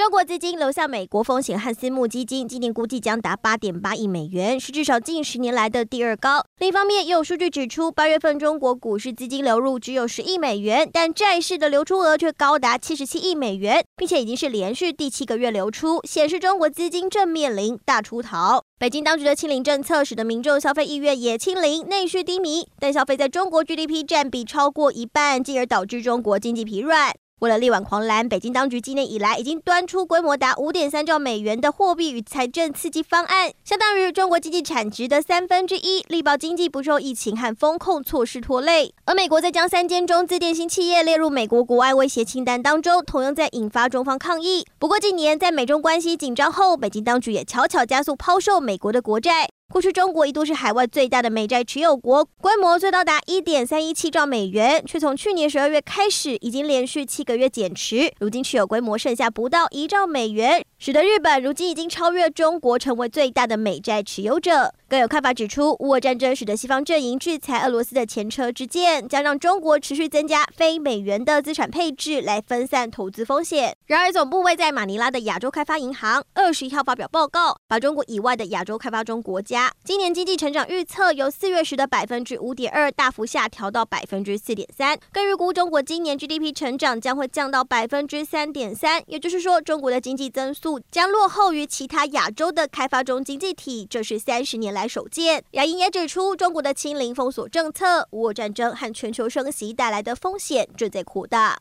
中国资金流向美国风险和私募基金，今年估计将达八点八亿美元，是至少近十年来的第二高。另一方面，也有数据指出，八月份中国股市资金流入只有十亿美元，但债市的流出额却高达七十七亿美元，并且已经是连续第七个月流出，显示中国资金正面临大出逃。北京当局的清零政策使得民众消费意愿也清零，内需低迷，但消费在中国 GDP 占比超过一半，进而导致中国经济疲软。为了力挽狂澜，北京当局今年以来已经端出规模达五点三兆美元的货币与财政刺激方案，相当于中国经济产值的三分之一，力保经济不受疫情和风控措施拖累。而美国在将三间中资电信企业列入美国国外威胁清单当中，同样在引发中方抗议。不过近年在美中关系紧张后，北京当局也悄悄加速抛售美国的国债。过去中国一度是海外最大的美债持有国，规模最高达一点三一七兆美元，却从去年十二月开始，已经连续七个月减持，如今持有规模剩下不到一兆美元，使得日本如今已经超越中国，成为最大的美债持有者。更有看法指出，乌俄战争使得西方阵营制裁俄罗斯的前车之鉴，将让中国持续增加非美元的资产配置，来分散投资风险。然而，总部位在马尼拉的亚洲开发银行二十一号发表报告，把中国以外的亚洲开发中国家今年经济成长预测由四月时的百分之五点二大幅下调到百分之四点三，更预估中国今年 GDP 成长将会降到百分之三点三，也就是说，中国的经济增速将落后于其他亚洲的开发中经济体，这是三十年来。首见，亚银也指出，中国的清零封锁政策、俄乌战争和全球升息带来的风险正在扩大。